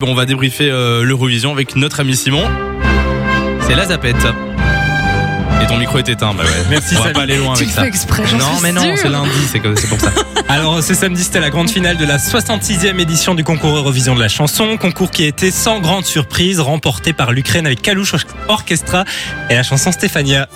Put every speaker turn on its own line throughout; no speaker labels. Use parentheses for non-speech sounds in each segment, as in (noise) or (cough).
Bon, on va débriefer euh, l'Eurovision avec notre ami Simon. C'est la zapette. Et ton micro est éteint, bah ouais. (laughs)
Merci,
On va
Samy.
pas aller loin
Tu
avec
le
ça.
fais exprès, j'en
non,
suis
mais non,
sûre.
c'est lundi, c'est que- c'est pour ça. (laughs)
Alors ce samedi c'était la grande finale de la 66e édition du concours Eurovision de la chanson, concours qui a été sans grande surprise remporté par l'Ukraine avec Kalush Orchestra et la chanson Stéphania.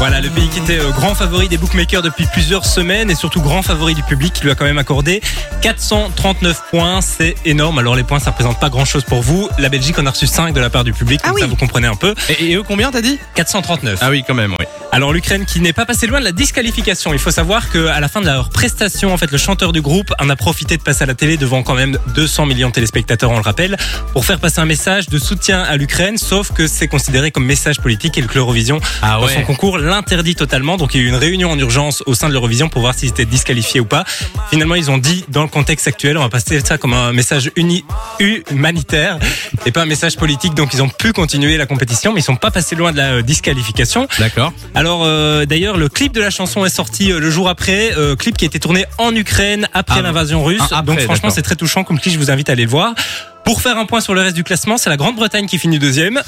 Voilà, le pays qui était euh, grand favori des bookmakers depuis plusieurs semaines et surtout grand favori du public qui lui a quand même accordé 439 points, c'est énorme. Alors les points ça représente pas grand chose pour vous. La Belgique en a reçu 5 de la part du public,
Ah
comme ça vous comprenez un peu.
Et, et eux, combien t'as dit?
439.
Ah oui, quand même, oui.
Alors l'Ukraine qui n'est pas passé loin de la disqualification. Il faut savoir qu'à la fin de leur prestation, en fait, le chanteur du groupe en a profité de passer à la télé devant quand même 200 millions de téléspectateurs, on le rappelle, pour faire passer un message de soutien à l'Ukraine. Sauf que c'est considéré comme message politique et le Eurovision
Ah
dans
ouais.
son concours l'interdit totalement. Donc il y a eu une réunion en urgence au sein de l'Eurovision pour voir s'ils étaient disqualifiés ou pas. Finalement, ils ont dit dans le contexte actuel, on va passer ça comme un message uni humanitaire et pas un message politique. Donc ils ont pu continuer la compétition, mais ils sont pas passés loin de la euh, disqualification.
D'accord.
Alors euh, d'ailleurs le clip de la chanson est sorti euh, le jour après, euh, clip qui a été tourné en Ukraine après
Ah,
l'invasion russe.
ah, après,
Donc franchement
d'accord.
c'est très touchant comme clip, je vous invite à aller le voir. Pour faire un point sur le reste du classement, c'est la Grande-Bretagne qui finit deuxième.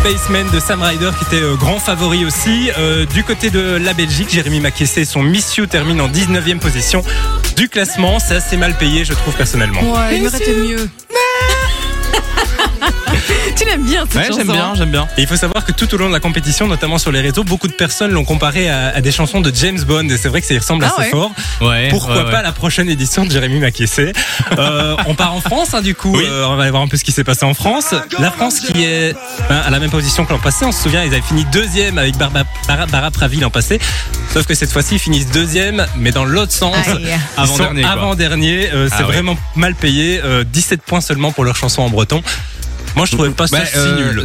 Spaceman de Sam Ryder qui était euh, grand favori aussi. Euh, du côté de la Belgique, Jérémy Mackessé, son Miss You termine en 19e position du classement. C'est assez mal payé, je trouve personnellement.
Ouais, il méritait mieux. Tu l'aimes bien cette
Ouais,
chanson
j'aime bien, j'aime bien.
Et il faut savoir que tout au long de la compétition, notamment sur les réseaux, beaucoup de personnes l'ont comparé à, à des chansons de James Bond. Et c'est vrai que ça y ressemble
Ah
assez
ouais.
fort.
Ouais.
Pourquoi
ouais, ouais.
pas la prochaine édition de Jérémy Mackessé euh, On part en France, hein, du coup.
Oui.
Euh, on va aller voir un peu ce qui s'est passé en France. La France qui est ben, à la même position que l'an passé. On se souvient, ils avaient fini deuxième avec Barba, Bara, Bara Pravi l'an passé. Sauf que cette fois-ci, ils finissent deuxième, mais dans l'autre sens.
Avant-dernier,
avant-dernier. Euh, c'est
Ah ouais.
vraiment mal payé. Euh, 17 points seulement pour leur chanson en breton. Moi, je trouvais pas ça
Bah,
si
euh,
nul.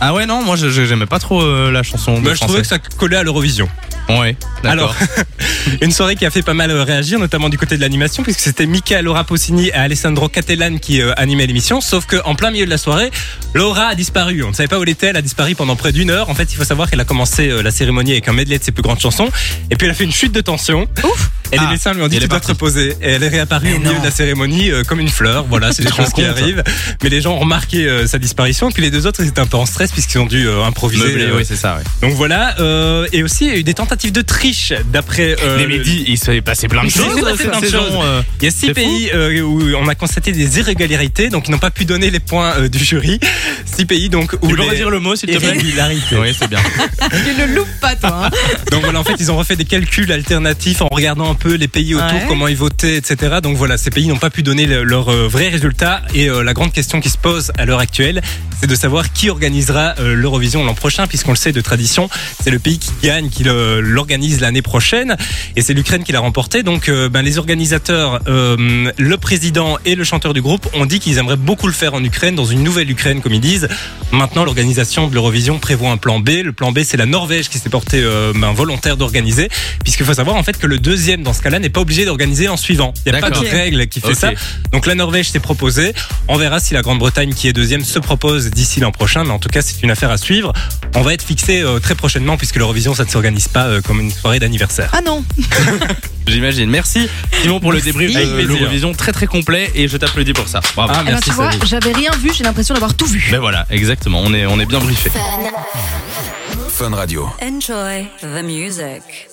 Ah ouais, non, moi j'aimais pas trop euh, la chanson.
Bah, je trouvais que ça collait à l'Eurovision.
Ouais,
Alors, (laughs) une soirée qui a fait pas mal euh, réagir, notamment du côté de l'animation, puisque c'était Mika, Laura Pausini et Alessandro Cattelan qui euh, animaient l'émission. Sauf qu'en plein milieu de la soirée, Laura a disparu. On ne savait pas où elle était. Elle a disparu pendant près d'une heure. En fait, il faut savoir qu'elle a commencé euh, la cérémonie avec un medley de ses plus grandes chansons. Et puis elle a fait une chute de tension.
Ouf.
Et les
Ah,
médecins lui ont dit tu dois te reposer. Et elle est réapparue au milieu de la cérémonie euh, comme une fleur. (laughs) Voilà, c'est des choses qui
compte
arrivent. Mais les gens ont remarqué euh, sa disparition. Et puis les deux autres, ils étaient un peu en stress puisqu'ils ont dû euh, improviser. Euh,
oui, c'est ça, ouais.
donc voilà, euh, et aussi il y a eu des tentatives de triche d'après. euh,
Les
le-
médias, il s'est passé plein de
Il s'est
choses
passé
cette
plein de
saison.
choses.
euh.
Il y a six pays euh, où on a constaté des irrégularités, donc ils n'ont pas pu donner les points euh, du jury. Six pays donc où
Tu peux
les
redire le mot, s'il te plaît. Oui, c'est bien. (laughs)
Tu ne loupes pas toi. hein.
Donc voilà, en fait, ils ont refait des calculs alternatifs en regardant un peu les pays autour,
Ouais.
comment ils votaient, etc. Donc voilà, ces pays n'ont pas pu donner le- leurs euh, vrais résultats. Et euh, la grande question qui se pose à l'heure actuelle, c'est de savoir qui organisera euh, l'Eurovision l'an prochain, puisqu'on le sait de tradition, c'est le pays qui gagne, qui l'organise l'année prochaine. Et c'est l'Ukraine qui l'a remporté. Donc euh, ben, les organisateurs, le président et le chanteur du groupe ont dit qu'ils aimeraient beaucoup le faire en Ukraine, dans une nouvelle Ukraine, comme ils disent. Maintenant, l'organisation de l'Eurovision prévoit un plan B. Le plan B, c'est la Norvège qui s'est portée ben, volontaire d'organiser, puisqu'il faut savoir en fait que le deuxième dans ce cas-là n'est pas obligé d'organiser en suivant. Il n'y a pas de règle qui fait ça. Donc la Norvège s'est proposée. On verra si la Grande-Bretagne, qui est deuxième, se propose d'ici l'an prochain. Mais en tout cas, c'est une affaire à suivre. On va être fixé euh, très prochainement, puisque l'Eurovision, ça ne s'organise pas euh, comme une soirée d'anniversaire.
Ah non. (laughs)
J'imagine. Merci Simon pour le débrief
Avec
de l'Eurovision très très complet et je t'applaudis pour ça. Bravo.
Ah,
Eh ben,
merci,
tu vois,
Sally.
j'avais rien vu, j'ai l'impression d'avoir tout vu.
Ben voilà, exactement. On est on est bien briefé.
Fun Radio.
Enjoy the music.